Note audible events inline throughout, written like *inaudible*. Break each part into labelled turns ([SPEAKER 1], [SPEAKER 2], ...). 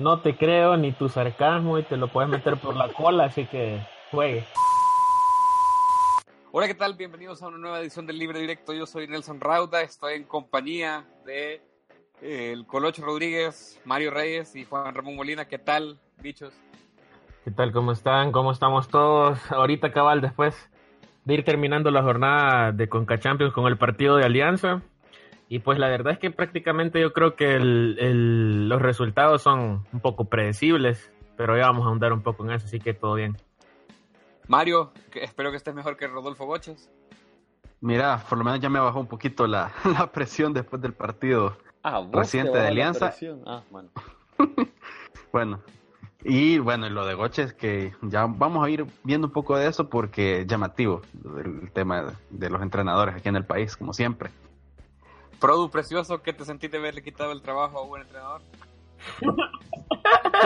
[SPEAKER 1] no te creo ni tu sarcasmo y te lo puedes meter por la cola, así que juegue.
[SPEAKER 2] Hola, ¿qué tal? Bienvenidos a una nueva edición del Libre Directo. Yo soy Nelson Rauda, estoy en compañía de eh, el Colocho Rodríguez, Mario Reyes y Juan Ramón Molina. ¿Qué tal, bichos?
[SPEAKER 1] ¿Qué tal? ¿Cómo están? ¿Cómo estamos todos? Ahorita cabal, después de ir terminando la jornada de Conca Champions con el partido de Alianza. Y pues la verdad es que prácticamente yo creo que los resultados son un poco predecibles, pero ya vamos a ahondar un poco en eso, así que todo bien.
[SPEAKER 2] Mario, espero que estés mejor que Rodolfo Boches.
[SPEAKER 3] Mira, por lo menos ya me bajó un poquito la, *laughs* presión después del partido ah, reciente de Alianza. Ah, bueno. *laughs* bueno, y bueno, lo de Goches, que ya vamos a ir viendo un poco de eso porque es llamativo el tema de los entrenadores aquí en el país, como siempre.
[SPEAKER 2] Produ precioso, ¿qué te sentiste de haberle quitado el trabajo a un buen entrenador?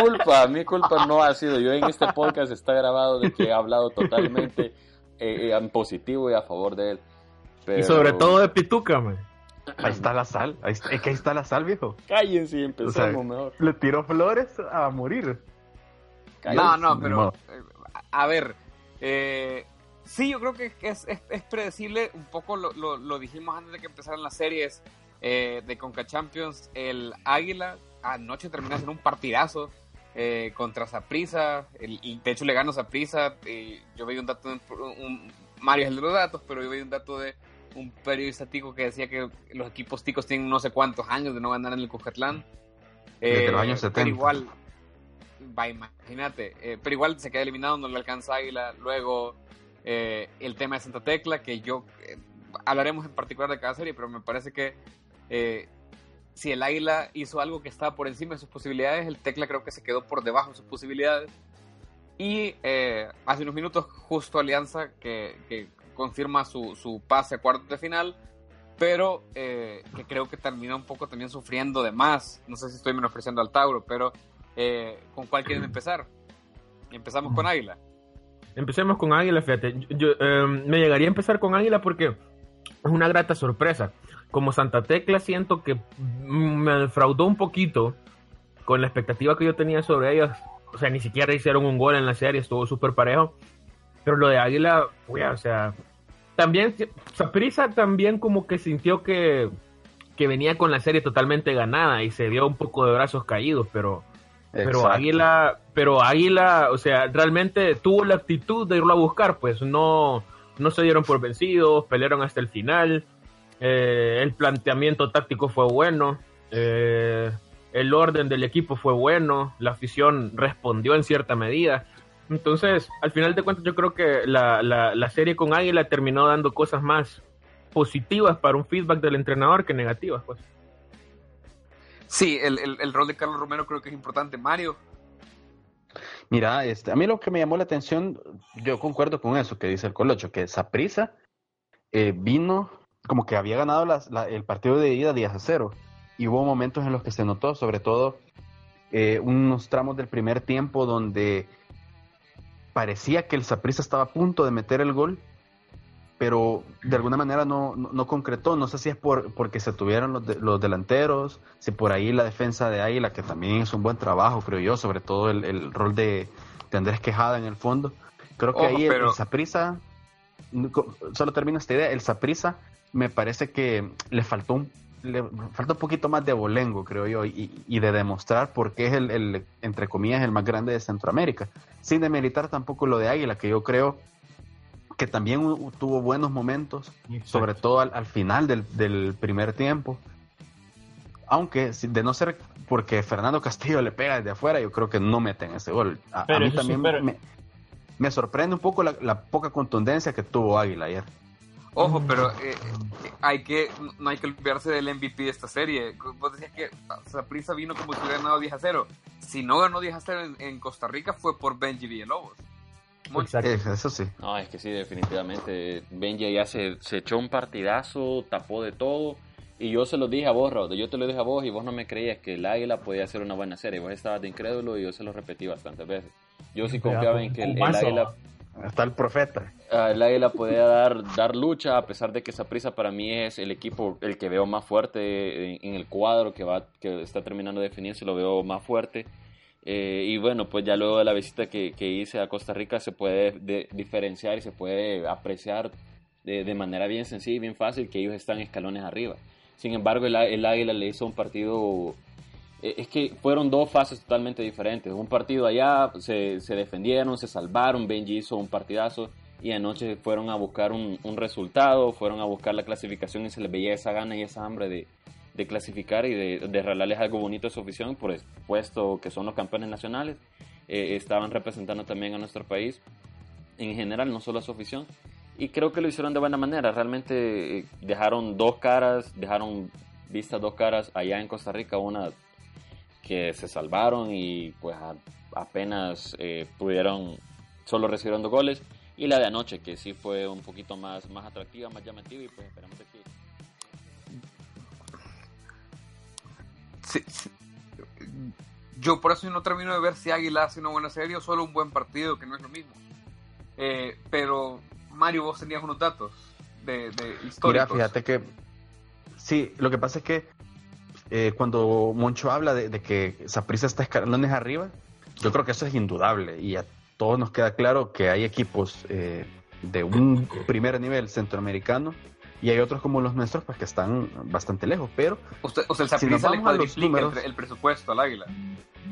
[SPEAKER 4] culpa, mi culpa no ha sido. Yo en este podcast está grabado de que he hablado totalmente eh, eh, en positivo y a favor de él.
[SPEAKER 1] Y sobre todo de Pituca, man.
[SPEAKER 3] Ahí está la sal, ahí está, es que ahí está la sal, viejo.
[SPEAKER 4] Cállense y empezamos mejor.
[SPEAKER 3] Le tiró flores a morir.
[SPEAKER 2] No, no, pero eh, a ver, sí, yo creo que es, es, predecible, un poco lo, lo, dijimos antes de que empezaran las series de Conca Champions, el Águila anoche terminó en un partidazo eh, contra Saprisa, y de hecho le ganó Saprisa. Eh, yo veía un dato, un, Mario es el de los datos, pero yo veía un dato de un periodista tico que decía que los equipos ticos tienen no sé cuántos años de no ganar en el Cujatlán.
[SPEAKER 3] Desde los años 70.
[SPEAKER 2] Eh, pero igual, va, imagínate, eh, pero igual se queda eliminado, no le alcanza Águila. Luego, el tema de Santa Tecla, que yo hablaremos en particular de cada serie, pero me parece que si el Águila hizo algo que estaba por encima de sus posibilidades, el Tecla creo que se quedó por debajo de sus posibilidades. Y eh, hace unos minutos, justo Alianza que, confirma su, pase a cuartos de final, pero eh, que creo que terminó un poco también sufriendo de más. No sé si estoy menospreciando al Tauro, pero eh, ¿con cuál quieren *clears throat* empezar? Empezamos con Águila.
[SPEAKER 1] Empecemos con Águila, fíjate. Yo, me llegaría a empezar con Águila porque es una grata sorpresa como Santa Tecla siento que me defraudó un poquito con la expectativa que yo tenía sobre ellos. O sea, ni siquiera hicieron un gol en la serie, estuvo súper parejo. Pero lo de Águila, o sea, también, Saprisa también como que sintió que, que venía con la serie totalmente ganada y se dio un poco de brazos caídos, pero, pero Águila, pero Águila, o sea, realmente tuvo la actitud de irlo a buscar, pues no, no se dieron por vencidos, pelearon hasta el final eh, el planteamiento táctico fue bueno. Eh, el orden del equipo fue bueno. La afición respondió en cierta medida. Entonces, al final de cuentas, yo creo que la, serie con Águila terminó dando cosas más positivas para un feedback del entrenador que negativas, pues.
[SPEAKER 2] Sí, el, el, rol de Carlos Romero creo que es importante. Mario.
[SPEAKER 3] Mira, este, a mí lo que me llamó la atención, yo concuerdo con eso que dice el Colocho, que Saprisa eh, vino como que había ganado el partido de ida 10 a 0. Y hubo momentos en los que se notó, sobre todo eh, unos tramos del primer tiempo donde parecía que el Saprissa estaba a punto de meter el gol, pero de alguna manera no, no, concretó. No sé si es por, porque se tuvieron los, los, delanteros, si por ahí la defensa de Águila, que también es un buen trabajo, creo yo, sobre todo el, rol de, de, Andrés Quejada en el fondo. Creo que ahí el, Saprissa, solo termino esta idea, el Saprissa me parece que le faltó un, le falta un poquito más de bolengo, creo yo, y, de demostrar por qué es el, entre comillas, el más grande de Centroamérica. Sin demeritar tampoco lo de Águila, que yo creo que también tuvo buenos momentos, sobre todo al, final del, primer tiempo. Aunque, de no ser porque Fernando Castillo *laughs* le pega desde afuera, yo creo que no meten ese gol. A, mí también me, me, sorprende un poco la poca contundencia que tuvo Águila ayer.
[SPEAKER 2] Ojo, pero eh, hay que, no hay que olvidarse del MVP de esta serie. Vos decías que Saprissa vino como si hubiera ganado 10 a 0. Si no ganó 10 a 0 en, Costa Rica fue por Benji Villalobos.
[SPEAKER 3] Exacto. Eso sí.
[SPEAKER 4] No, es que sí, definitivamente. Benji ya se, se, echó un partidazo, tapó de todo. Y yo se lo dije a vos, Raúl. Yo te lo dije a vos y vos no me creías que el Águila podía hacer una buena serie. Vos estabas de incrédulo y yo se lo repetí bastantes veces. Yo sí confiaba en que el Águila
[SPEAKER 3] Está el profeta.
[SPEAKER 4] El Águila podía dar, dar lucha, a pesar de que esa prisa para mí es el equipo el que veo más fuerte en, el cuadro que, va, que está terminando de definirse, lo veo más fuerte. Eh, y bueno, pues ya luego de la visita que, que hice a Costa Rica se puede de- diferenciar y se puede apreciar de, de manera bien sencilla y bien fácil que ellos están escalones arriba. Sin embargo, el, el Águila le hizo un partido... eh, Es que fueron dos fases totalmente diferentes. Un partido allá, se, se defendieron, se salvaron, Benji hizo un partidazo y anoche fueron a buscar un, un resultado, fueron a buscar la clasificación y se les veía esa gana y esa hambre de, de clasificar y de, de algo bonito a su afición, por puesto que son los campeones nacionales. Eh, estaban representando también a nuestro país en general, no solo a su afición. Y creo que lo hicieron de buena manera. Realmente eh, dejaron dos caras, dejaron vistas dos caras allá en Costa Rica, una que se salvaron y pues apenas eh, pudieron, solo recibieron dos goles. Y la de anoche, que sí fue un poquito más, más atractiva, más llamativa y pues esperamos que
[SPEAKER 2] Sí, sí. Yo por eso no termino de ver si Águila hace una buena serie o solo un buen partido, que no es lo mismo. Eh, pero, Mario, vos tenías unos datos de, de
[SPEAKER 3] Mira,
[SPEAKER 2] históricos.
[SPEAKER 3] fíjate que sí, lo que pasa es que eh, cuando Moncho habla de, de que Saprissa está escalones arriba, yo creo que eso es indudable y a todos nos queda claro que hay equipos eh, de un primer nivel centroamericano y hay otros como los nuestros pues que están bastante lejos, pero
[SPEAKER 2] Usted, o sea, el
[SPEAKER 3] Si nos vamos a los números-
[SPEAKER 2] el, el presupuesto al Águila.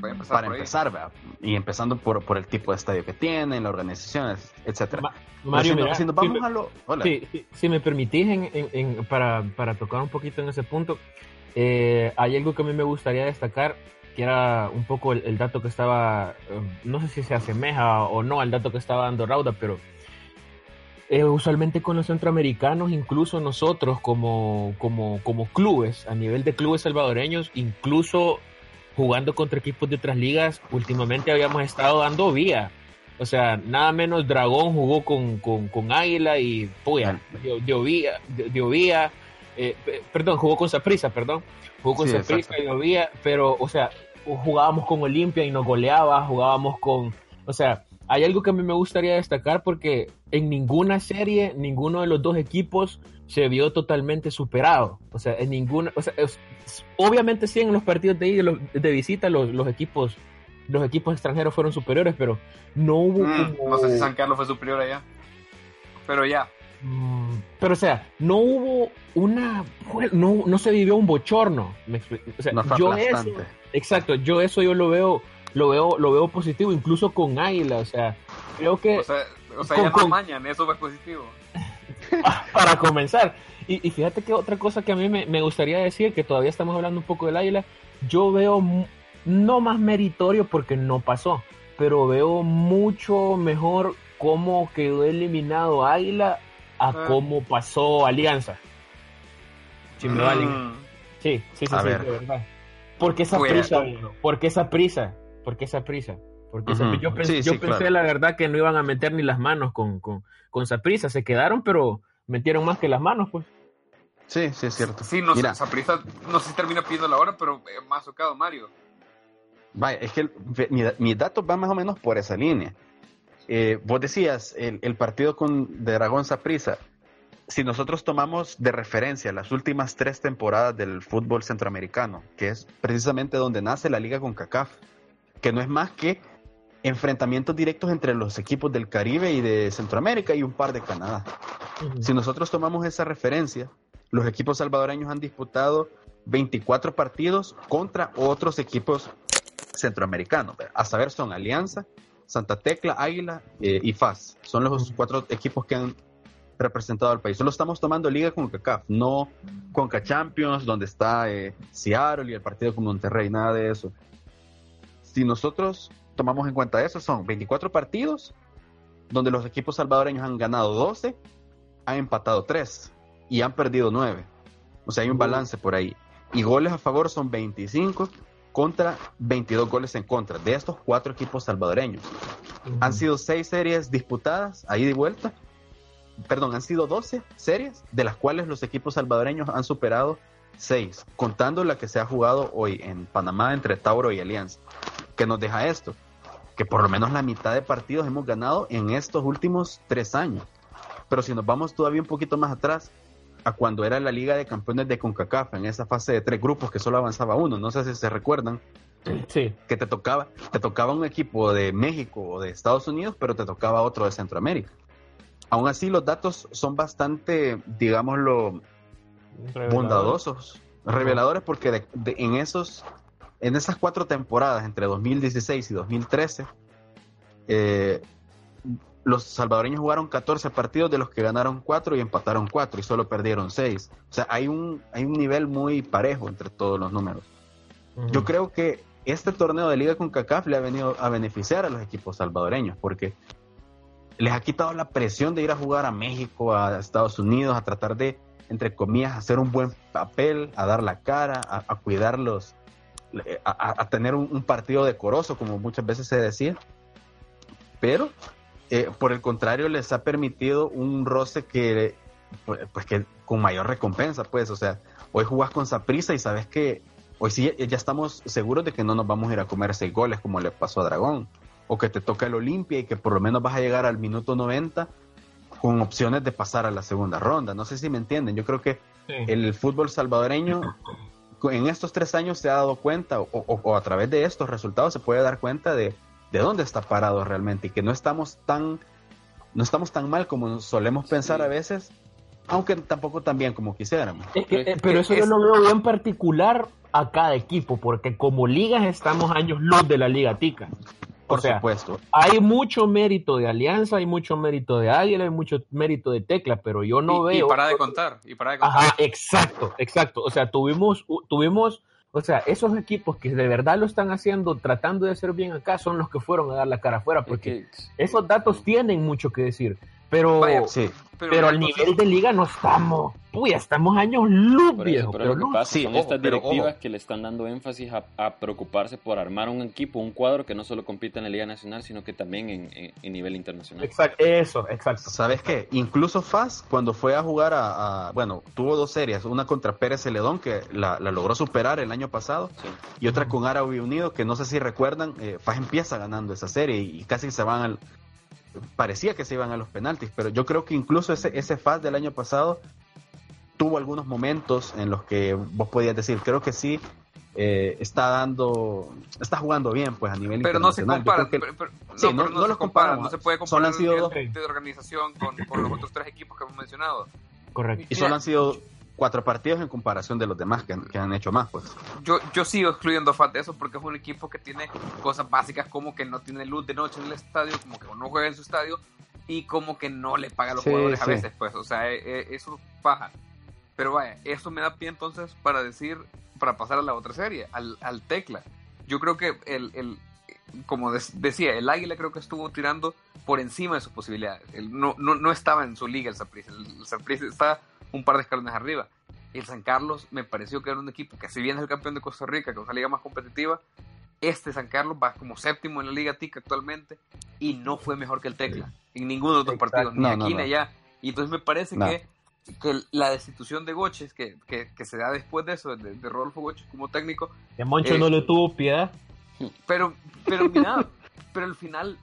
[SPEAKER 2] Voy a empezar
[SPEAKER 3] para empezar, ¿verdad? y empezando por, por el tipo de estadio que tienen, la organización, etcétera.
[SPEAKER 1] Ma- Mario,
[SPEAKER 3] si,
[SPEAKER 1] mira,
[SPEAKER 3] si nos
[SPEAKER 1] si
[SPEAKER 3] vamos
[SPEAKER 1] me-
[SPEAKER 3] a lo... Hola.
[SPEAKER 1] Sí, si me permitís, en, en- en- para, para tocar un poquito en ese punto, eh, hay algo que a mí me gustaría destacar, que era un poco el, el dato que estaba, eh, no sé si se asemeja o no al dato que estaba dando Rauda, pero eh, usualmente con los centroamericanos, incluso nosotros como, como, como clubes, a nivel de clubes salvadoreños, incluso jugando contra equipos de otras ligas, últimamente habíamos estado dando vía. O sea, nada menos Dragón jugó con, con, con Águila y puya, dio, dio vía, dio, vía, eh, pe- perdón, jugó con Saprissa, perdón, jugó con
[SPEAKER 3] Sí, exacto.
[SPEAKER 1] y dio vía, pero, o sea, jugábamos con Olimpia y nos goleaba, jugábamos con, o sea, hay algo que a mí me gustaría destacar porque en ninguna serie, ninguno de los dos equipos se vio totalmente superado. O sea, en ninguna, o sea, es- obviamente sí en los partidos de, de visita los, los equipos los equipos extranjeros fueron superiores, pero no hubo
[SPEAKER 2] Mm,
[SPEAKER 1] como-
[SPEAKER 2] no sé si San Carlos fue superior allá. Pero ya.
[SPEAKER 1] Mm, Pero, o sea, no hubo una. No, no se vivió un bochorno. me explico. O sea,
[SPEAKER 3] No fue
[SPEAKER 1] yo eso. Exacto, yo eso yo lo veo. Lo veo, lo veo positivo, incluso con Águila. O sea, creo que
[SPEAKER 2] O sea, o sea
[SPEAKER 1] Con-
[SPEAKER 2] ya no
[SPEAKER 1] con-
[SPEAKER 2] mañan, eso fue positivo. *laughs*
[SPEAKER 1] para comenzar. Y, y fíjate que otra cosa que a mí me, me gustaría decir, que todavía estamos hablando un poco del Águila, yo veo no más meritorio porque no pasó, pero veo mucho mejor cómo quedó eliminado Águila a
[SPEAKER 2] Ah.
[SPEAKER 1] cómo pasó Alianza. Si me.
[SPEAKER 2] Mm.
[SPEAKER 1] Sí, sí, sí,
[SPEAKER 3] A
[SPEAKER 1] sí,
[SPEAKER 3] ver.
[SPEAKER 1] de verdad. ¿Por qué esa
[SPEAKER 2] Fuera.
[SPEAKER 1] prisa? ¿Por qué esa prisa? ¿Por qué esa prisa? Porque yo pensé,
[SPEAKER 3] Sí,
[SPEAKER 1] yo
[SPEAKER 3] sí,
[SPEAKER 1] pensé
[SPEAKER 3] claro.
[SPEAKER 1] la verdad que no iban a meter ni las manos con, con, con Saprissa. Se quedaron, pero metieron más que las manos, pues.
[SPEAKER 3] Sí, sí, es cierto.
[SPEAKER 2] Sí, no
[SPEAKER 3] Mira,
[SPEAKER 2] sé, Saprissa no sé si termina pidiendo la hora, pero eh, más tocado Mario.
[SPEAKER 3] Vaya, es que el- mi- mis datos van más o menos por esa línea. Eh, vos decías, el, el partido con de Dragón Saprissa, si nosotros tomamos de referencia las últimas tres temporadas del fútbol centroamericano, que es precisamente donde nace la liga con CACAF, que no es más que enfrentamientos directos entre los equipos del Caribe y de Centroamérica y un par de Canadá. Si nosotros tomamos esa referencia, los equipos salvadoreños han disputado 24 partidos contra otros equipos centroamericanos. A saber, son Alianza, Santa Tecla, Águila eh, y FAS. Son los cuatro equipos que han representado al país. Solo estamos tomando liga con CACAF, no con Champions, donde está eh, Seattle y el partido con Monterrey, nada de eso. Si nosotros tomamos en cuenta eso, son 24 partidos donde los equipos salvadoreños han ganado 12, han empatado 3 y han perdido 9. O sea, hay un balance por ahí. Y goles a favor son 25 contra 22 goles en contra de estos cuatro equipos salvadoreños. Han sido 6 series disputadas, ahí de vuelta. Perdón, han sido 12 series, de las cuales los equipos salvadoreños han superado 6, contando la que se ha jugado hoy en Panamá entre Tauro y Alianza. ¿Qué nos deja esto? Que por lo menos la mitad de partidos hemos ganado en estos últimos 3 años. Pero si nos vamos todavía un poquito más atrás, a cuando era la Liga de Campeones de CONCACAF, en esa fase de tres grupos que solo avanzaba uno, no sé si se recuerdan,
[SPEAKER 1] Sí.
[SPEAKER 3] Que te tocaba, te tocaba un equipo de México o de Estados Unidos, pero te tocaba otro de Centroamérica. Aún así, los datos son bastante, digámoslo, bondadosos, reveladores, porque de- de- en esos, en esas cuatro temporadas entre 2016 y 2013, eh, los salvadoreños jugaron 14 partidos de los que ganaron 4 y empataron 4 y solo perdieron 6. O sea, hay un, hay un nivel muy parejo entre todos los números. Yo creo que este torneo de Liga con CACAF le ha venido a beneficiar a los equipos salvadoreños porque les ha quitado la presión de ir a jugar a México, a Estados Unidos, a tratar de, entre comillas, hacer un buen papel, a dar la cara, a, a cuidarlos, a, a- a tener un, un partido decoroso, como muchas veces se decía. Pero, eh, por el contrario, les ha permitido un roce que, pues, pues, que con mayor recompensa, pues, o sea, hoy jugás con Saprisa y sabes que hoy sí ya estamos seguros de que no nos vamos a ir a comer seis goles como le pasó a Dragón, o que te toca el Olimpia y que por lo menos vas a llegar al minuto 90 con opciones de pasar a la segunda ronda. No sé si me entienden, yo creo que
[SPEAKER 1] Sí.
[SPEAKER 3] el fútbol salvadoreño *laughs* en estos tres años se ha dado cuenta, o, o- o a través de estos resultados se puede dar cuenta de, de dónde está parado realmente y que no estamos tan, no estamos tan mal como solemos pensar
[SPEAKER 2] Sí.
[SPEAKER 3] a veces, aunque tampoco tan bien como quisiéramos.
[SPEAKER 1] Es que,
[SPEAKER 4] Pero
[SPEAKER 1] eh, pero eso yo lo veo bien particular a cada equipo, porque como ligas estamos años luz de la Liga Tica. O
[SPEAKER 3] Por
[SPEAKER 1] sea,
[SPEAKER 3] supuesto.
[SPEAKER 1] hay mucho mérito de Alianza, hay mucho mérito de Águila, hay mucho mérito de Tecla, pero yo no
[SPEAKER 2] y, y
[SPEAKER 1] veo.
[SPEAKER 2] para de contar, y para de contar.
[SPEAKER 1] Ajá, exacto, exacto. O sea, tuvimos, tuvimos, o sea, esos equipos que de verdad lo están haciendo, tratando de hacer bien acá, son los que fueron a dar la cara afuera, porque
[SPEAKER 4] Porque
[SPEAKER 1] esos datos tienen mucho que decir. Pero,
[SPEAKER 2] Vaya,
[SPEAKER 3] Sí,
[SPEAKER 1] pero al
[SPEAKER 2] entonces-
[SPEAKER 1] nivel de liga no estamos. Uy, estamos años luz,
[SPEAKER 4] Por
[SPEAKER 1] viejo.
[SPEAKER 4] pero
[SPEAKER 1] pero
[SPEAKER 4] lo que
[SPEAKER 1] no.
[SPEAKER 4] pasa
[SPEAKER 3] sí,
[SPEAKER 4] son
[SPEAKER 3] ojo,
[SPEAKER 4] estas
[SPEAKER 3] pero
[SPEAKER 4] directivas que le están dando énfasis a, a preocuparse por armar un equipo, un cuadro que no solo compita en la Liga Nacional, sino que también en, en- en nivel internacional.
[SPEAKER 1] Exacto, eso, exacto.
[SPEAKER 3] ¿Sabes qué? Incluso Faz, cuando fue a jugar a, a- Bueno, tuvo dos series, una contra Pérez Celedón, que la, la logró superar el año pasado,
[SPEAKER 4] Sí.
[SPEAKER 3] y otra con Árabe Unido, que no sé si recuerdan, eh, Faz empieza ganando esa serie y, casi se van al... Parecía que se iban a los penaltis, pero yo creo que incluso ese, ese Faz del año pasado tuvo algunos momentos en los que vos podías decir, creo que sí, eh, está dando, está jugando bien, pues a nivel
[SPEAKER 2] pero no se
[SPEAKER 3] internacional.
[SPEAKER 2] Compara,
[SPEAKER 3] que-
[SPEAKER 2] pero- pero-
[SPEAKER 3] Sí,
[SPEAKER 2] no,
[SPEAKER 3] no-
[SPEAKER 2] pero
[SPEAKER 3] no
[SPEAKER 2] se
[SPEAKER 3] los
[SPEAKER 2] compara, no se puede
[SPEAKER 3] Solo
[SPEAKER 2] comparar
[SPEAKER 3] han sido
[SPEAKER 2] el
[SPEAKER 3] dos.
[SPEAKER 2] nivel de organización con, con los otros tres equipos que hemos mencionado.
[SPEAKER 1] Correcto.
[SPEAKER 3] y solo han sido cuatro partidos en comparación de los demás que han, que han hecho más, pues.
[SPEAKER 2] Yo, yo sigo excluyendo a FAT de eso porque es un equipo que tiene cosas básicas como que no tiene luz de noche en el estadio, como que no juega en su estadio y como que no le paga a los
[SPEAKER 3] Sí,
[SPEAKER 2] jugadores a
[SPEAKER 3] sí.
[SPEAKER 2] veces, pues, o sea, eh, eh, eso paja. Pero vaya, eso me da pie entonces para decir, para pasar a la otra serie, al, al Tecla. Yo creo que el, el como decía, el Águila creo que estuvo tirando por encima de sus posibilidades. Él no, no, no estaba en su liga el Saprissa. El Saprissa está un par de escalones arriba. El San Carlos me pareció que era un equipo que si bien es el campeón de Costa Rica, que es una liga más competitiva, este San Carlos va como séptimo en la Liga TICA actualmente y no fue mejor que el Tecla en ninguno de los dos partidos, ni
[SPEAKER 3] No,
[SPEAKER 2] aquí ni
[SPEAKER 3] no.
[SPEAKER 2] allá. Y entonces me parece
[SPEAKER 3] No.
[SPEAKER 2] que, que la destitución de Goches, que, que, que se da después de eso, de, de Rodolfo Goches como técnico,
[SPEAKER 1] Que Moncho
[SPEAKER 2] Eh,
[SPEAKER 1] no le tuvo piedad. *laughs*
[SPEAKER 2] pero, pero mira, pero al final,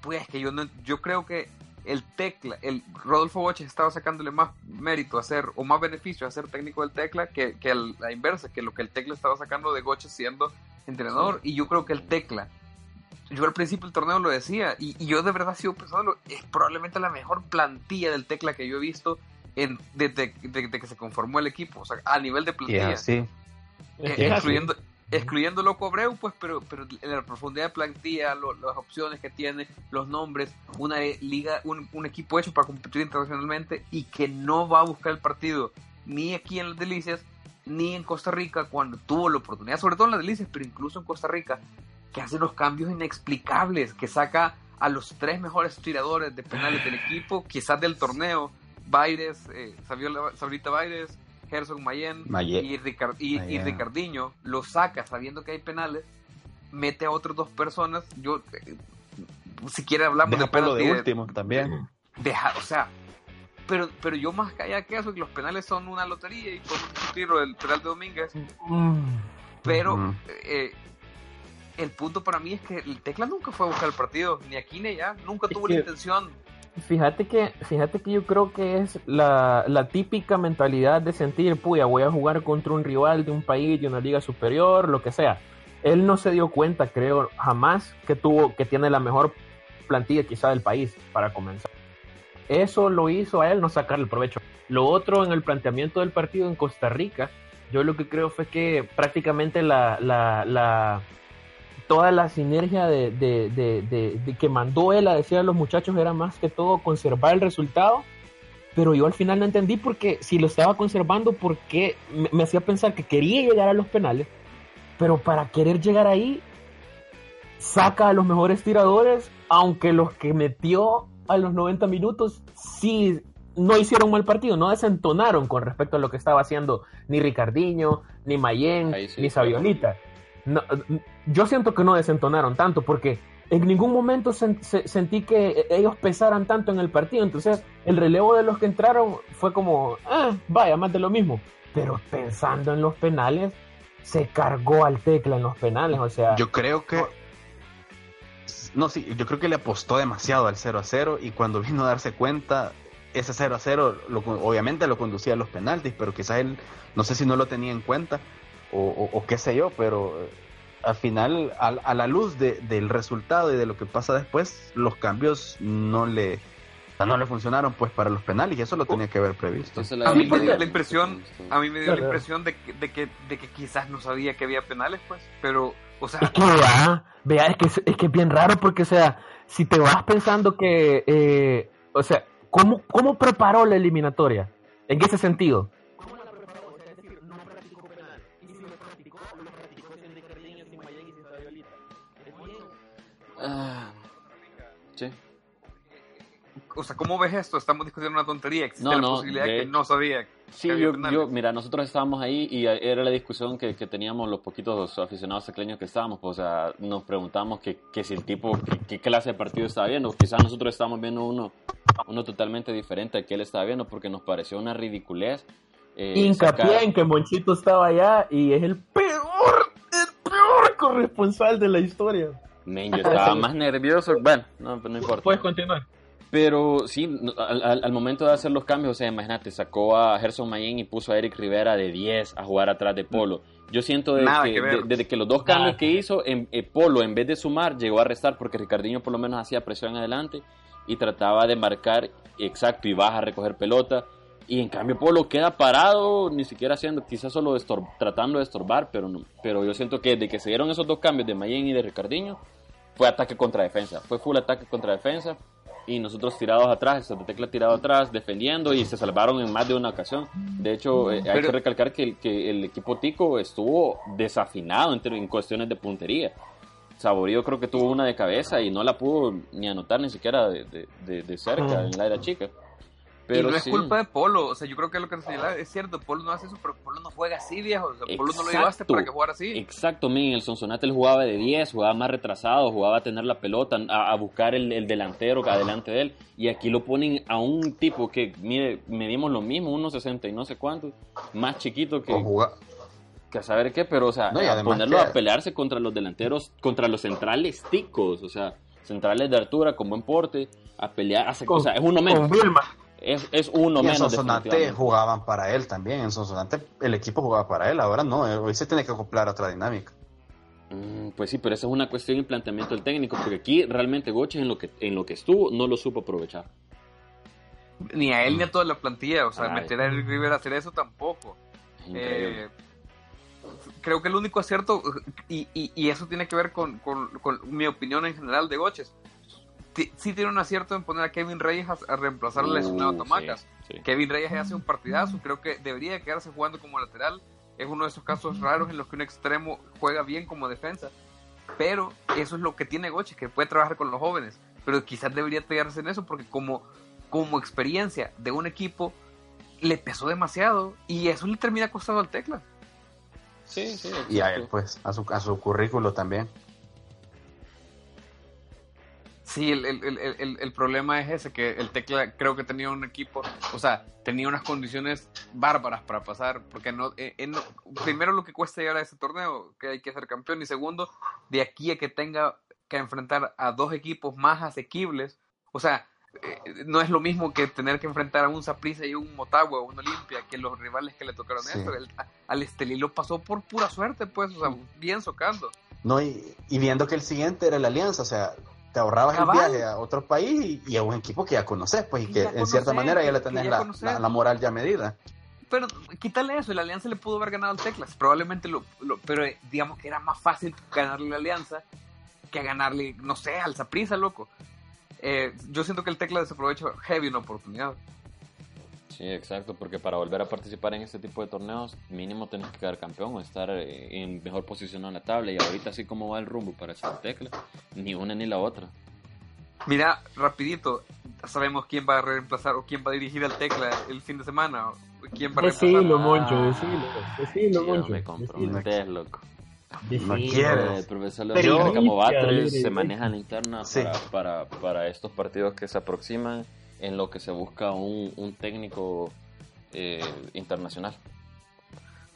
[SPEAKER 2] pues que yo no, yo creo que el Tecla, el Rodolfo Boches estaba sacándole más mérito a ser, o más beneficio a ser técnico del Tecla que, que la inversa, que lo que el Tecla estaba sacando de Goches siendo entrenador. Y yo creo que el Tecla, yo al principio del torneo lo decía, y, y yo de verdad sigo pensando, es probablemente la mejor plantilla del Tecla que yo he visto en, desde, que se conformó el equipo, o sea, a nivel de plantilla. Eh,
[SPEAKER 1] que
[SPEAKER 2] excluyendo, excluyendo Loco Abreu, pues, pero, pero en la profundidad de plantilla, las opciones que tiene, los nombres, una liga, un, equipo hecho para competir internacionalmente y que no va a buscar el partido ni aquí en las Delicias, ni en Costa Rica cuando tuvo la oportunidad, sobre todo en las Delicias, pero incluso en Costa Rica, que hace unos cambios inexplicables, que saca a los tres mejores tiradores de penales del equipo, quizás del torneo, Baires, eh, Sabrita Baires, Herzog Mayen
[SPEAKER 3] Maye-
[SPEAKER 2] y, Ricard- y. Ricardiño, lo saca sabiendo que hay penales, mete a otras dos personas, yo, eh, si quiere hablamos
[SPEAKER 3] Deja
[SPEAKER 2] de
[SPEAKER 3] último también.
[SPEAKER 2] deja- o sea, pero, pero yo más que allá que eso, que los penales son una lotería y con un tiro del penal de Domínguez,
[SPEAKER 1] Mm.
[SPEAKER 2] pero
[SPEAKER 3] Ujú.
[SPEAKER 2] eh, el punto para mí es que el Tecla nunca fue a buscar el partido, ni aquí ni allá, nunca
[SPEAKER 1] Es
[SPEAKER 2] tuvo
[SPEAKER 1] que-
[SPEAKER 2] la intención.
[SPEAKER 1] Fíjate que, fíjate que yo creo que es la, la típica mentalidad de sentir, puya, voy a jugar contra un rival de un país, de una liga superior, lo que sea. él no se dio cuenta, creo, jamás que tuvo, que tiene la mejor plantilla quizá del país para comenzar. Eso lo hizo a él no sacar el provecho. Lo otro en el planteamiento del partido en Costa Rica, yo lo que creo fue que prácticamente la, la, la toda la sinergia de, de, de, de, que mandó él a decir a los muchachos era más que todo conservar el resultado, pero yo al final no entendí porque si lo estaba conservando, porque me, me hacía pensar que quería llegar a los penales, pero para querer llegar ahí, saca a los mejores tiradores, aunque los que metió a los 90 minutos sí no hicieron mal partido, no desentonaron con respecto a lo que estaba haciendo ni Ricardiño, ni Mayen, sí, ni Saviolita. No, yo siento que no desentonaron tanto porque en ningún momento se, se, sentí que ellos pesaran tanto en el partido. Entonces, el relevo de los que entraron fue como, ah, vaya, más de lo mismo. Pero pensando en los penales, se cargó al tecla en los penales. O sea,
[SPEAKER 3] yo creo que. No, sí, yo creo que le apostó demasiado al 0 a 0 y cuando vino a darse cuenta, ese 0 a 0 lo, obviamente lo conducía a los penaltis, pero quizás él, no sé si no lo tenía en cuenta o, o, o qué sé yo, pero al final, a, a la luz de, del resultado y de lo que pasa después, los cambios no le no le funcionaron pues para los penales y eso lo tenía que haber previsto.
[SPEAKER 2] A mí me dio la impresión, a mí me dio la impresión de que, de que, de que quizás no sabía que había penales pues, pero o sea,
[SPEAKER 1] es que vea, vea es que es que es bien raro porque o sea, si te vas pensando que eh, o sea, ¿cómo, ¿cómo preparó la eliminatoria? ¿En ese sentido?
[SPEAKER 2] O sea, ¿cómo ves esto? Estamos discutiendo una tontería. Existe no, la no, posibilidad de que no sabía.
[SPEAKER 4] Sí, yo, yo, mira, nosotros estábamos ahí y era la discusión que, que teníamos los poquitos aficionados tecleños que estábamos. Pues, o sea, nos preguntamos que, que si el tipo, qué clase de partido estaba viendo. Quizás nosotros estábamos viendo uno, uno totalmente diferente al que él estaba viendo porque nos pareció una ridiculez.
[SPEAKER 1] Eh, Hincapié sacar... en que Monchito estaba allá y es el peor, el peor corresponsal de la historia.
[SPEAKER 4] Men, yo estaba *laughs* más nervioso. Bueno, no, no importa.
[SPEAKER 1] Puedes continuar.
[SPEAKER 4] Pero sí, al, al, momento de hacer los cambios, o sea, imagínate, sacó a Gerson Mayen y puso a Eric Rivera de 10 a jugar atrás de Polo. Yo siento de que, que de, desde que los dos cambios Nada. que hizo, en, eh, Polo en vez de sumar, llegó a restar porque Ricardinho por lo menos hacía presión adelante y trataba de marcar exacto y baja a recoger pelota. Y en cambio Polo queda parado, ni siquiera haciendo, quizás solo tratando de estorbar, pero no. Pero yo siento que desde que se dieron esos dos cambios de Mayen y de Ricardinho, fue ataque contra defensa. Fue full ataque contra defensa y nosotros tirados atrás, Santa Tecla tirado atrás, defendiendo y se salvaron en más de una ocasión. De hecho, eh, hay que recalcar que el, que el equipo Tico estuvo desafinado en, en cuestiones de puntería. Saborío creo que tuvo una de cabeza y no la pudo ni anotar ni siquiera de, de, de, de cerca en la era chica.
[SPEAKER 2] Pero y no sí. es culpa de Polo, o sea, yo creo que lo que señala es cierto, Polo no hace eso, pero Polo no juega así, viejo, o sea, Polo Exacto. no lo llevaste para que jugara así.
[SPEAKER 4] Exacto, men, el Sonsonate él jugaba de 10, jugaba más retrasado, jugaba a tener la pelota, a, a buscar el, el, delantero adelante de él, y aquí lo ponen a un tipo que, mire, medimos lo mismo, unos 60 y no sé cuántos, más chiquito que... Que a saber qué, pero, o sea, no, a ponerlo que... a pelearse contra los delanteros, contra los centrales ticos, o sea, centrales de altura con buen porte, a pelear, hace, con, o sea, es uno menos.
[SPEAKER 1] Con Vilma
[SPEAKER 4] es, es uno
[SPEAKER 3] y
[SPEAKER 4] menos.
[SPEAKER 3] En Sonsonate jugaban para él también. En Sonsonate el equipo jugaba para él. Ahora no. Hoy se tiene que acoplar a otra dinámica.
[SPEAKER 4] Mm, pues sí, pero esa es una cuestión de planteamiento del técnico. Porque aquí realmente Goches en lo que, en lo que estuvo no lo supo aprovechar.
[SPEAKER 2] Ni a él ni a toda la plantilla. O sea, Ay. meter a Eric Rivera a hacer eso tampoco. Eh, creo que el único acierto, y, y, y eso tiene que ver con, con, con mi opinión en general de Goches sí tiene un acierto en poner a Kevin Reyes a, a reemplazar al lesionado Tomacas. Sí, sí. Kevin Reyes hace un partidazo, creo que debería quedarse jugando como lateral. Es uno de esos casos raros en los que un extremo juega bien como defensa. Pero eso es lo que tiene Goche, que puede trabajar con los jóvenes. Pero quizás debería quedarse en eso porque como, como experiencia de un equipo le pesó demasiado y eso le termina costando al tecla.
[SPEAKER 3] Sí, sí. Exacto. Y a él, pues, a su, a su currículo también.
[SPEAKER 2] Sí, el, el, el, el, problema es ese, que el Tecla creo que tenía un equipo, o sea, tenía unas condiciones bárbaras para pasar, porque no, eh, eh, no, primero lo que cuesta llegar a ese torneo, que hay que ser campeón, y segundo, de aquí a que tenga que enfrentar a dos equipos más asequibles, o sea, eh, no es lo mismo que tener que enfrentar a un Saprissa y un Motagua o un Olimpia, que los rivales que le tocaron sí. eso, el, al Estelí lo pasó por pura suerte, pues, o sea, bien socando.
[SPEAKER 3] No, y, y viendo que el siguiente era la alianza, o sea, te ahorrabas
[SPEAKER 2] Cabal.
[SPEAKER 3] el viaje a otro país y, y a un equipo que ya conoces, pues, y
[SPEAKER 2] Que
[SPEAKER 3] en cierta manera ya le tenés
[SPEAKER 2] ya
[SPEAKER 3] la,
[SPEAKER 2] conoces.
[SPEAKER 3] la- la moral ya medida.
[SPEAKER 2] Pero quítale eso, la Alianza le pudo haber ganado al Teclas, probablemente lo, lo- pero eh, digamos que era más fácil ganarle la Alianza que ganarle, no sé, al Saprissa, loco. Eh, yo siento que el Teclas desaprovecha heavy una oportunidad.
[SPEAKER 4] Sí, exacto, porque para volver a participar en este tipo de torneos, mínimo tenés que quedar campeón o estar eh, en mejor posición en la tabla. Y ahorita, así como va el rumbo para esa tecla, ni una ni la otra.
[SPEAKER 2] Mira, rapidito, sabemos quién va a reemplazar o quién va a dirigir al Tecla el fin de semana, quién va a reemplazar.
[SPEAKER 1] Decilo. Moncho, decilo. Decilo, Moncho.
[SPEAKER 4] me comprometes, loco.
[SPEAKER 3] No quiero.
[SPEAKER 4] El profesor Leonardo
[SPEAKER 1] yo-
[SPEAKER 4] como
[SPEAKER 1] Dale,
[SPEAKER 4] Batres
[SPEAKER 1] dale.
[SPEAKER 4] se maneja en la interna
[SPEAKER 3] Sí.
[SPEAKER 4] para, para, para estos partidos que se aproximan en lo que se busca un, un técnico eh, internacional.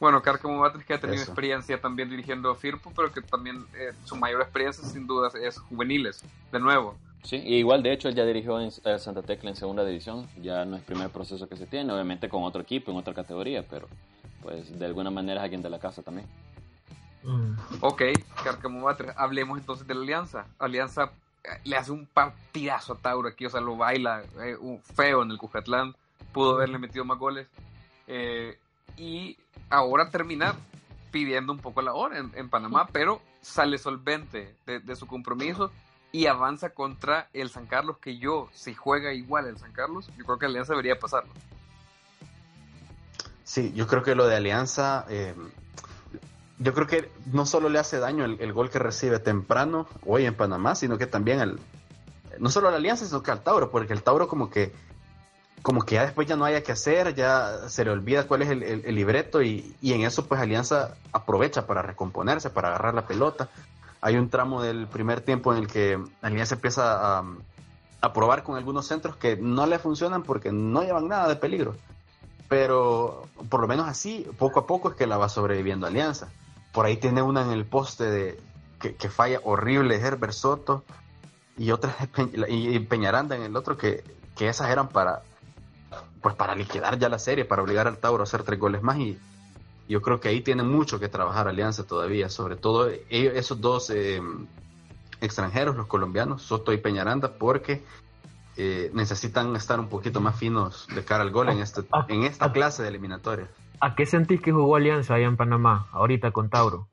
[SPEAKER 2] Bueno, Cárcamo Batres que ha tenido
[SPEAKER 3] Eso.
[SPEAKER 2] experiencia también dirigiendo a Firpo, pero que también eh, su mayor experiencia sin duda es juveniles, de nuevo.
[SPEAKER 4] Sí, y igual de hecho él ya dirigió en eh, Santa Tecla en segunda división, ya no es el primer proceso que se tiene, obviamente con otro equipo, en otra categoría, pero pues de alguna manera es alguien de la casa también.
[SPEAKER 1] Mm.
[SPEAKER 2] Ok, Cárcamo Batres, hablemos entonces de la Alianza. Alianza le hace un partidazo a Tauro aquí, o sea, lo baila eh, un feo en el Cujatlán, pudo haberle metido más goles. eh, y ahora termina pidiendo un poco la hora en, en Panamá, pero sale solvente de, de su compromiso y avanza contra el San Carlos, que yo, si juega igual el San Carlos, yo creo que Alianza debería pasarlo.
[SPEAKER 3] Sí, yo creo que lo de Alianza, eh, yo creo que no solo le hace daño el, gol que recibe temprano hoy en Panamá, sino que también al, no solo a la Alianza, sino que al Tauro, porque el Tauro como que, como que ya después ya no haya que hacer, ya se le olvida cuál es el, el- el libreto y, y en eso pues Alianza aprovecha para recomponerse, para agarrar la pelota. Hay un tramo del primer tiempo en el que Alianza empieza a, a probar con algunos centros que no le funcionan porque no llevan nada de peligro pero por lo menos así, poco a poco es que la va sobreviviendo Alianza. Por ahí tiene una en el poste de que, que falla horrible Herbert Soto y otra de Peñ- y Peñaranda en el otro que, que esas eran para pues para liquidar ya la serie, para obligar al Tauro a hacer tres goles más y yo creo que ahí tiene mucho que trabajar Alianza todavía, sobre todo ellos- esos dos eh, extranjeros, los colombianos, Soto y Peñaranda, porque eh, necesitan estar un poquito más finos de cara al gol en, este,
[SPEAKER 1] Ah,
[SPEAKER 3] en esta
[SPEAKER 1] ah.
[SPEAKER 3] clase de eliminatorias.
[SPEAKER 1] ¿A qué sentís que jugó Alianza allá en Panamá, ahorita con Tauro?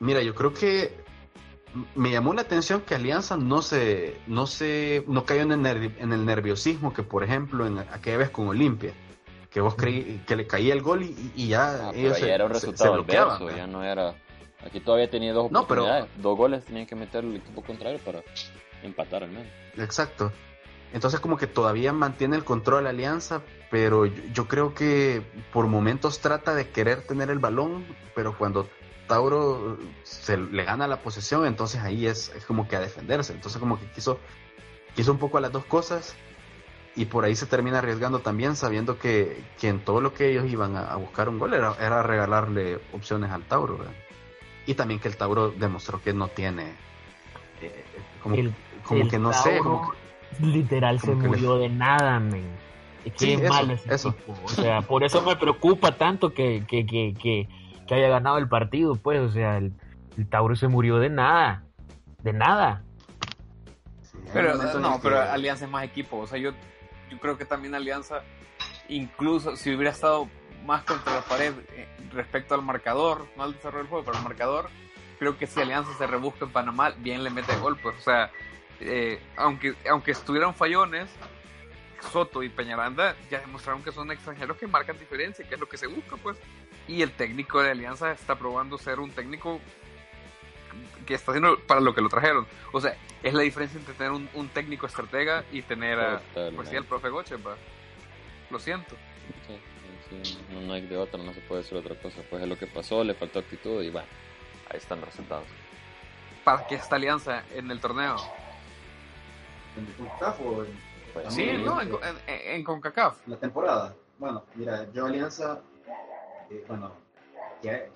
[SPEAKER 3] Mira, yo creo que me llamó la atención que Alianza no se, no se, no cayó en el, nervi- en el nerviosismo que, por ejemplo, en aquella vez con Olimpia, que vos creí que le caía el gol y, y ya
[SPEAKER 4] Ah, pero
[SPEAKER 3] ellos se,
[SPEAKER 4] era un
[SPEAKER 3] se- se
[SPEAKER 4] resultado
[SPEAKER 3] bloqueaban. ¿verdad?
[SPEAKER 4] ya no era... Aquí todavía tenía dos
[SPEAKER 3] No, pero-
[SPEAKER 4] oportunidades, dos goles tenía que meter el equipo contrario para empatar al menos.
[SPEAKER 3] Exacto. Entonces como que todavía mantiene el control la alianza, pero yo, yo creo que por momentos trata de querer tener el balón, pero cuando Tauro se le gana la posesión, entonces ahí es, es como que a defenderse. Entonces como que quiso, quiso un poco a las dos cosas y por ahí se termina arriesgando también sabiendo que, que en todo lo que ellos iban a, a buscar un gol era, era regalarle opciones al Tauro. ¿verdad? Y también que el Tauro demostró que no tiene... eh, como,
[SPEAKER 1] El-
[SPEAKER 3] como
[SPEAKER 1] el
[SPEAKER 3] que no sé,
[SPEAKER 1] Tauro
[SPEAKER 3] como que-
[SPEAKER 1] Literal se
[SPEAKER 3] le-
[SPEAKER 1] murió de nada, men.
[SPEAKER 3] Sí,
[SPEAKER 1] es
[SPEAKER 3] eso,
[SPEAKER 1] ese
[SPEAKER 3] eso.
[SPEAKER 1] equipo. O sea, por eso me preocupa tanto que, que, que, que, que haya ganado el partido, pues. O sea, el, el Tauro se murió de nada. De nada.
[SPEAKER 3] Sí,
[SPEAKER 2] Pero no, pero
[SPEAKER 3] que-
[SPEAKER 2] Alianza es más equipo. O sea, yo, yo creo que también Alianza, incluso si hubiera estado más contra la pared eh, respecto al marcador, no al desarrollo del juego, pero al marcador, creo que si Alianza se rebusca en Panamá, bien le mete gol. Pues, o sea, eh, aunque, aunque estuvieran fallones, Soto y Peñaranda ya demostraron que son extranjeros que marcan diferencia, que es lo que se busca, pues. Y el técnico de Alianza está probando ser un técnico que está haciendo para lo que lo trajeron. O sea, es la diferencia entre tener un, un técnico estratega y tener a, pues sí, al profe Goche, pa. Lo siento.
[SPEAKER 4] Sí, sí, no, no hay de otra, no se puede decir otra cosa. Pues es lo que pasó, le faltó actitud y bueno, ahí están los resultados.
[SPEAKER 2] ¿Para qué está Alianza en el torneo?
[SPEAKER 3] ¿En CONCACAF o en
[SPEAKER 4] Pues,
[SPEAKER 2] Sí, no, en, en- en CONCACAF.
[SPEAKER 3] la temporada? Bueno, mira, yo Alianza, eh, bueno, que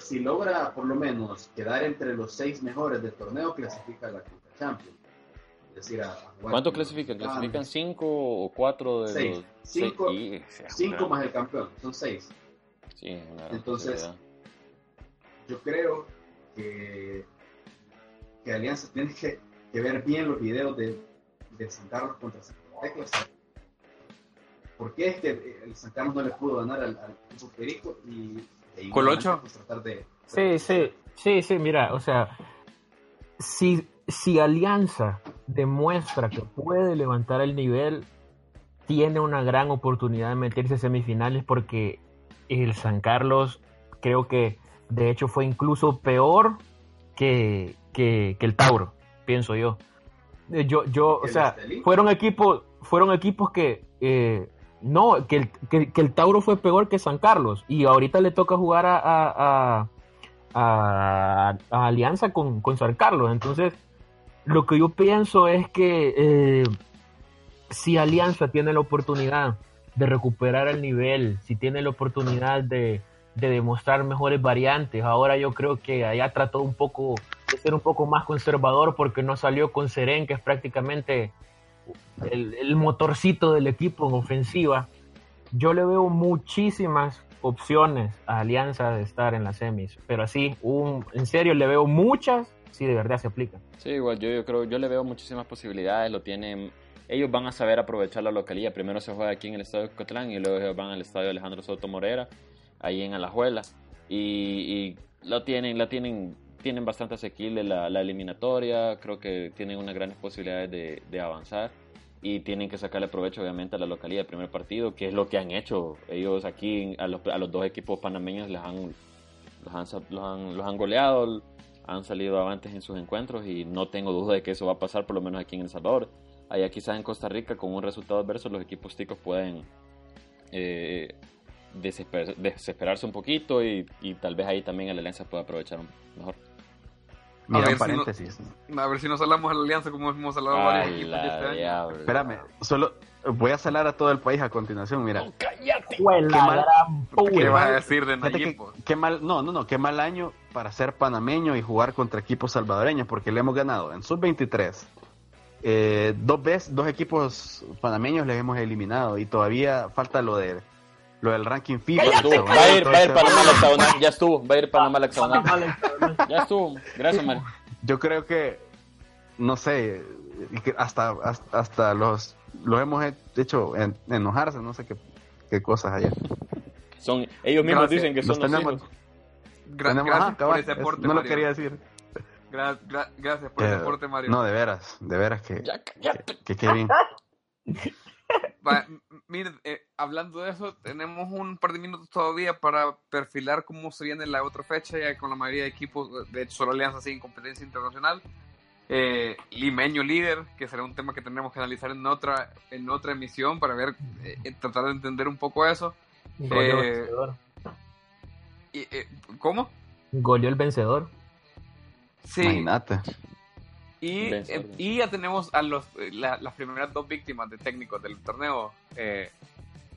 [SPEAKER 3] si logra por lo menos quedar entre los seis mejores del torneo, clasifica a la Copa Champions. Es decir, a, a jugar
[SPEAKER 4] ¿Cuánto clasifican? ¿Clasifican cinco o cuatro de
[SPEAKER 3] Seis.
[SPEAKER 4] los
[SPEAKER 3] Cinco-
[SPEAKER 4] seis? Y-
[SPEAKER 3] Cinco más el campeón, son seis.
[SPEAKER 4] Sí,
[SPEAKER 3] Entonces. Yo creo
[SPEAKER 5] que, que Alianza tiene que, que ver bien los videos de, de San Carlos contra San. ¿Por qué es que el San Carlos no le pudo ganar al, al Perico y, e
[SPEAKER 2] Colocho.
[SPEAKER 5] pues, tratar de,
[SPEAKER 1] Sí, sí, sí, sí, mira, o sea, si, si Alianza demuestra que puede levantar el nivel, tiene una gran oportunidad de meterse a semifinales porque el San Carlos creo que de hecho fue incluso peor que, que, que el Tauro, pienso yo. Eh, Yo, yo, o
[SPEAKER 5] ¿El
[SPEAKER 1] sea, fueron equipos, fueron equipos que eh, no, que el, que, que el Tauro fue peor que San Carlos y ahorita le toca jugar a, a, a- a- a Alianza con, con San Carlos. Entonces, lo que yo pienso es que eh, si Alianza tiene la oportunidad de recuperar el nivel, si tiene la oportunidad de, de demostrar mejores variantes, ahora yo creo que allá trató un poco de ser un poco más conservador porque no salió con Seren, que es prácticamente el, el motorcito del equipo en ofensiva. Yo le veo muchísimas opciones a Alianza de estar en las semis, pero así, un, en serio, le veo muchas si de verdad se aplican.
[SPEAKER 4] Sí, igual yo, yo creo, yo le veo muchísimas posibilidades, lo tienen, ellos van a saber aprovechar la localidad. Primero se juega aquí en el estadio Cotlán y luego van al estadio Alejandro Soto Morera, ahí en Alajuela, y, y tienen, la tienen, tienen bastante asequible la, la eliminatoria, creo que tienen unas grandes posibilidades de, de avanzar y tienen que sacarle provecho obviamente a la localidad del primer partido, que es lo que han hecho ellos aquí a los, a los dos equipos panameños les han, los han, los han, los han goleado, han salido avantes en sus encuentros y no tengo duda de que eso va a pasar por lo menos aquí en El Salvador. Allá quizás en Costa Rica con un resultado adverso los equipos ticos pueden eh, desesper- desesperarse un poquito y, y tal vez ahí también la alianza pueda aprovechar mejor.
[SPEAKER 3] Mira,
[SPEAKER 2] ver
[SPEAKER 3] un
[SPEAKER 2] si no-
[SPEAKER 3] paréntesis.
[SPEAKER 2] A ver si nos hablamos de la alianza como hemos hablado de varios equipos
[SPEAKER 4] la
[SPEAKER 2] este año.
[SPEAKER 3] Espérame, solo voy a salar a todo el país a continuación. Mira,
[SPEAKER 1] Fue la
[SPEAKER 3] Qué mal-.
[SPEAKER 2] ¿Qué vas a
[SPEAKER 3] mal-
[SPEAKER 2] decir de Nayib?
[SPEAKER 3] que-
[SPEAKER 2] pues?
[SPEAKER 3] qué mal, no, no, no, qué mal año para ser panameño y jugar contra equipos salvadoreños, porque le hemos ganado en sub-23. eh, dos veces, dos equipos panameños les hemos eliminado y todavía falta lo de lo del ranking FIFA.
[SPEAKER 4] Ya estuvo.
[SPEAKER 3] el
[SPEAKER 4] Va a ir, va a ir Panamá al hexagonal. Ya estuvo. Va a ir Panamá al hexagonal. Ya estuvo. Gracias, Mario.
[SPEAKER 3] Yo creo que, no sé, y que hasta, hasta, hasta los, los hemos hecho en- enojarse, no sé qué, qué cosas allá.
[SPEAKER 4] Son, ellos mismos
[SPEAKER 2] Gracias.
[SPEAKER 4] dicen que son
[SPEAKER 3] Los
[SPEAKER 4] los
[SPEAKER 3] tenemos-
[SPEAKER 4] hijos.
[SPEAKER 2] Gra-
[SPEAKER 3] tenemos-
[SPEAKER 2] gracias
[SPEAKER 3] ajá,
[SPEAKER 2] por ese
[SPEAKER 3] es-
[SPEAKER 2] aporte,
[SPEAKER 3] no lo
[SPEAKER 2] Mario.
[SPEAKER 3] quería decir.
[SPEAKER 2] Gra- gra- gracias por ese
[SPEAKER 3] Eh,
[SPEAKER 2] aporte, Mario.
[SPEAKER 3] No, de veras, de veras que,
[SPEAKER 4] Ya, cállate.
[SPEAKER 3] que, que bien.
[SPEAKER 2] Va, m- miren, eh, hablando de eso, tenemos un par de minutos todavía para perfilar cómo se viene la otra fecha, ya con la mayoría de equipos, de hecho, solo Alianza sin competencia internacional. Eh, limeño líder, que será un tema que tendremos que analizar en otra, en otra emisión para ver, eh, tratar de entender un poco eso.
[SPEAKER 1] Goleó el vencedor.
[SPEAKER 2] Eh, ¿Cómo?
[SPEAKER 1] Goleó el vencedor.
[SPEAKER 2] Sí,
[SPEAKER 3] Imagínate.
[SPEAKER 2] Y, eh, y ya tenemos a los, eh, la- las primeras dos víctimas de técnicos del torneo, eh,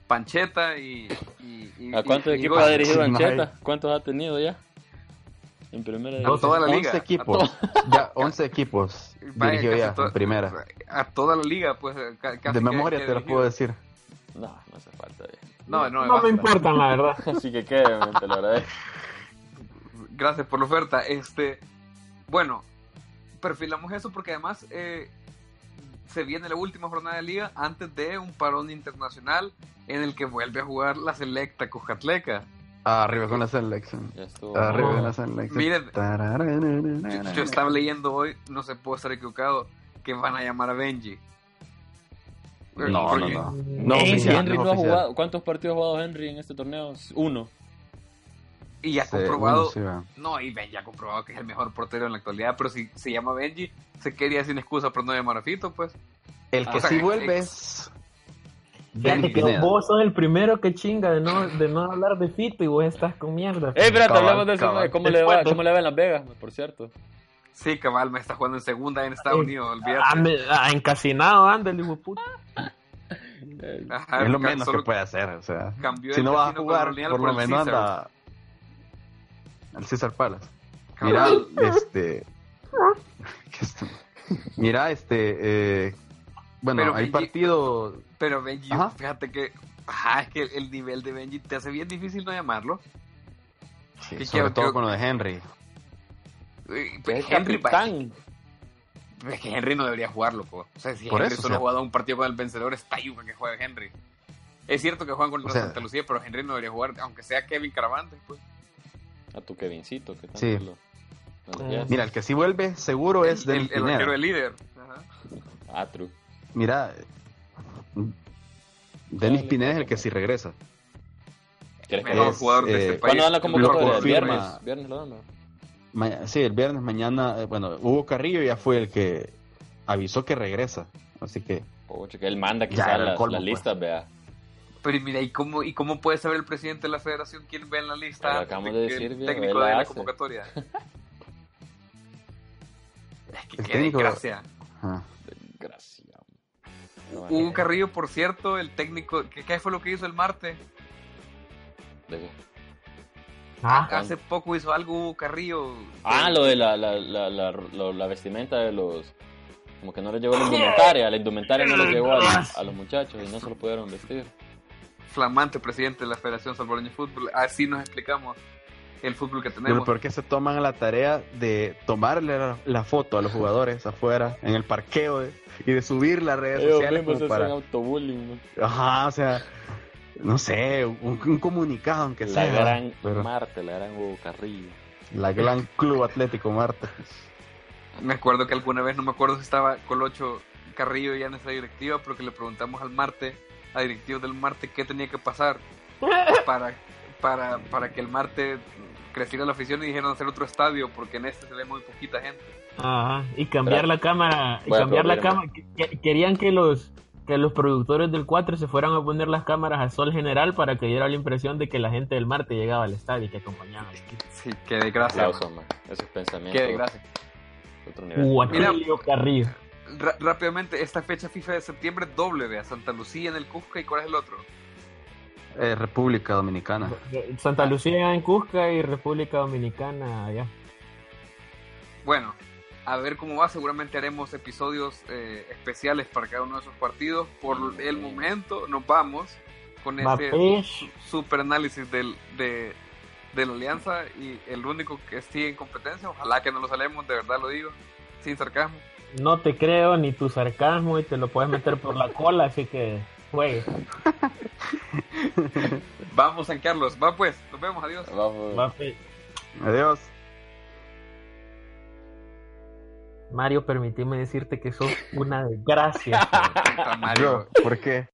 [SPEAKER 2] Pancheta y, y- y-
[SPEAKER 4] ¿A cuántos
[SPEAKER 2] y-
[SPEAKER 4] equipos ha dirigido
[SPEAKER 3] Sí,
[SPEAKER 4] Ancheta? ¿Cuántos ha tenido ya? En primera división.
[SPEAKER 2] toda la liga.
[SPEAKER 3] 11
[SPEAKER 2] a
[SPEAKER 3] equipos. *laughs* Ya, 11 equipos
[SPEAKER 2] Vaya,
[SPEAKER 3] dirigió ya en primera.
[SPEAKER 2] A toda la liga, pues. ca- casi
[SPEAKER 3] De memoria
[SPEAKER 2] que
[SPEAKER 3] te lo puedo decir.
[SPEAKER 4] No, no hace falta. ya.
[SPEAKER 2] No, no,
[SPEAKER 1] No
[SPEAKER 2] basta.
[SPEAKER 1] me importan, la verdad. *laughs*
[SPEAKER 4] Así que quede, te lo agradezco.
[SPEAKER 2] Gracias por la oferta. Este, bueno, perfilamos eso porque además eh, se viene la última jornada de liga antes de un parón internacional en el que vuelve a jugar la selecta Cujatleca.
[SPEAKER 3] Ah, arriba con la selección. Arriba con la selección.
[SPEAKER 2] Miren, Yo, estaba leyendo hoy, no se puede estar equivocado, que van a llamar a Benji.
[SPEAKER 3] No, no, no. No,
[SPEAKER 4] Henry,
[SPEAKER 3] oficial,
[SPEAKER 4] Henry
[SPEAKER 3] no
[SPEAKER 4] no ha jugado. ¿Cuántos partidos ha jugado Henry en este torneo? Uno.
[SPEAKER 2] Y ya
[SPEAKER 3] Sí,
[SPEAKER 2] comprobado,
[SPEAKER 3] bueno, sí,
[SPEAKER 2] no, y Benji ha comprobado que es el mejor portero en la actualidad, pero si se llama Benji, se quería sin excusa por no llamar a Fito, pues.
[SPEAKER 3] El que
[SPEAKER 2] Ah,
[SPEAKER 3] sí
[SPEAKER 2] ok.
[SPEAKER 3] vuelve es.
[SPEAKER 1] Fíjate
[SPEAKER 3] Benny
[SPEAKER 1] que
[SPEAKER 3] Pineda.
[SPEAKER 1] vos sos el primero que chinga de no, de no hablar de Fito y vos estás con mierda.
[SPEAKER 4] Eh, espérate, hablamos de eso.
[SPEAKER 3] cabal.
[SPEAKER 4] ¿Cómo le, va, ¿Cómo le va en Las Vegas, por cierto?
[SPEAKER 2] Sí, cabal, me está jugando en segunda en Estados
[SPEAKER 1] Eh,
[SPEAKER 2] Unidos,
[SPEAKER 1] Ah,
[SPEAKER 2] olvídate.
[SPEAKER 1] me- ah, encasinado anda el hijo puta.
[SPEAKER 2] Ajá,
[SPEAKER 3] Es lo menos que puede hacer. O sea,
[SPEAKER 2] cambió
[SPEAKER 3] si
[SPEAKER 2] el
[SPEAKER 3] no vas a jugar, por lo
[SPEAKER 2] el
[SPEAKER 3] menos anda al César Palace. *laughs* Mira, este. *laughs* Mira, este. eh, bueno,
[SPEAKER 2] Pero
[SPEAKER 3] hay
[SPEAKER 2] Benji-
[SPEAKER 3] partido.
[SPEAKER 2] Pero Benji,
[SPEAKER 3] Ajá.
[SPEAKER 2] fíjate que, ajá, es que el, el nivel de Benji te hace bien difícil no llamarlo.
[SPEAKER 3] Sí, sobre
[SPEAKER 2] quiero-
[SPEAKER 3] todo con lo de Henry.
[SPEAKER 4] Es el
[SPEAKER 2] Henry,
[SPEAKER 4] capitán.
[SPEAKER 2] Es que Henry no debería jugar, loco. O sea, si
[SPEAKER 3] Por
[SPEAKER 2] Henry
[SPEAKER 3] eso,
[SPEAKER 2] solo
[SPEAKER 3] o sea-
[SPEAKER 2] ha jugado un partido con el vencedor, está yuca que juegue Henry. Es cierto que juegan contra
[SPEAKER 3] O sea-
[SPEAKER 2] Santa Lucía, pero Henry no debería jugar, aunque sea Kevin Caravantes, pues.
[SPEAKER 4] A tu Kevincito, que tanto
[SPEAKER 3] Sí.
[SPEAKER 4] lo- lo quieres.
[SPEAKER 3] Mira, el que sí vuelve seguro es
[SPEAKER 2] el,
[SPEAKER 3] Denis
[SPEAKER 2] el
[SPEAKER 3] Pineda.
[SPEAKER 2] arquero del líder. Ajá.
[SPEAKER 4] Ah, true.
[SPEAKER 3] Mira, Denis Pineda es el que sí regresa.
[SPEAKER 4] ¿Quieres que
[SPEAKER 2] Mejor
[SPEAKER 3] Es,
[SPEAKER 2] jugador de
[SPEAKER 3] eh,
[SPEAKER 2] este país.
[SPEAKER 4] ¿Cuándo convocatoria? ¿El viernes? ¿Viernes lo dan?
[SPEAKER 3] sí, el viernes mañana, eh, bueno, Hugo Carrillo ya fue el que avisó que regresa. Así que,
[SPEAKER 4] Pocho, que él manda
[SPEAKER 3] Ya
[SPEAKER 4] quizás
[SPEAKER 3] era el
[SPEAKER 4] las,
[SPEAKER 3] colmo,
[SPEAKER 4] las
[SPEAKER 3] pues.
[SPEAKER 4] listas, vea.
[SPEAKER 2] Pero y mira, ¿y cómo, ¿y cómo puede saber el presidente de la federación quién ve en la lista
[SPEAKER 4] Lo acabamos
[SPEAKER 2] de
[SPEAKER 4] de
[SPEAKER 2] que
[SPEAKER 4] decir,
[SPEAKER 2] el técnico de la
[SPEAKER 4] hace.
[SPEAKER 2] convocatoria? *laughs* es que
[SPEAKER 3] El
[SPEAKER 2] qué
[SPEAKER 3] técnico-
[SPEAKER 2] desgracia.
[SPEAKER 4] Desgracia.
[SPEAKER 2] Hugo Carrillo, por cierto, el técnico, ¿qué, qué fue lo que hizo el martes?
[SPEAKER 4] ¿De qué?
[SPEAKER 1] Ah,
[SPEAKER 2] Hace poco hizo algo Hugo Carrillo.
[SPEAKER 4] Ah, lo de la, la, la, la, vestimenta de los... Como que no les llegó la indumentaria, la indumentaria no les llegó a los muchachos y no se lo pudieron vestir.
[SPEAKER 2] Flamante presidente de la Federación Salvadoreña de Fútbol. Así nos explicamos el fútbol que
[SPEAKER 3] Pero
[SPEAKER 2] tenemos.
[SPEAKER 3] ¿por qué se toman la tarea de tomarle la, la foto a los jugadores afuera, en el parqueo, de- y de subir las redes
[SPEAKER 4] Ellos
[SPEAKER 3] sociales como para...
[SPEAKER 4] autobullying. ¿no?
[SPEAKER 3] Ajá, o sea, no sé, un, un comunicado aunque
[SPEAKER 4] La
[SPEAKER 3] sea.
[SPEAKER 4] gran
[SPEAKER 3] pero
[SPEAKER 4] Marte, la gran Hugo Carrillo.
[SPEAKER 3] la gran Club Atlético Marte.
[SPEAKER 2] Me acuerdo que alguna vez, no me acuerdo si estaba Colocho Carrillo ya en esa directiva, pero que le preguntamos al Marte, a directivos del Marte, qué tenía que pasar *laughs* para, para, para que el Marte creciera la afición y dijeron hacer otro estadio, porque en este se ve muy poquita gente.
[SPEAKER 1] Ajá, y cambiar la cámara, y cambiar la cámara. que- que- Querían que los que los productores del 4 se fueran a poner las cámaras a sol general para que diera la impresión de que la gente del Marte llegaba al estadio y que acompañaba.
[SPEAKER 2] Sí, qué desgracia.
[SPEAKER 4] Man. Esos pensamientos.
[SPEAKER 2] Qué desgracia.
[SPEAKER 4] de Otro nivel.
[SPEAKER 1] Guatilio Carrillo.
[SPEAKER 2] Rápidamente, esta fecha FIFA de septiembre doble, vea, Santa Lucía en el Cusca y cuál es el otro.
[SPEAKER 3] Eh, República Dominicana.
[SPEAKER 1] Santa Lucía en Cusca y República Dominicana allá.
[SPEAKER 2] Bueno, a ver cómo va. Seguramente haremos episodios eh, especiales para cada uno de esos partidos. Por el momento, nos vamos con este su- super análisis del, de, de la alianza. Y el único que sigue en competencia, ojalá que no lo salemos, de verdad lo digo, sin sarcasmo.
[SPEAKER 1] No te creo ni tu sarcasmo y te lo puedes meter por la cola, así que juegue.
[SPEAKER 2] Vamos, San Carlos, va pues, nos vemos, adiós.
[SPEAKER 4] Vamos.
[SPEAKER 1] Va, pues.
[SPEAKER 3] Adiós.
[SPEAKER 1] Mario, permíteme decirte que sos una desgracia. *laughs*
[SPEAKER 2] Mario.
[SPEAKER 3] ¿Por qué?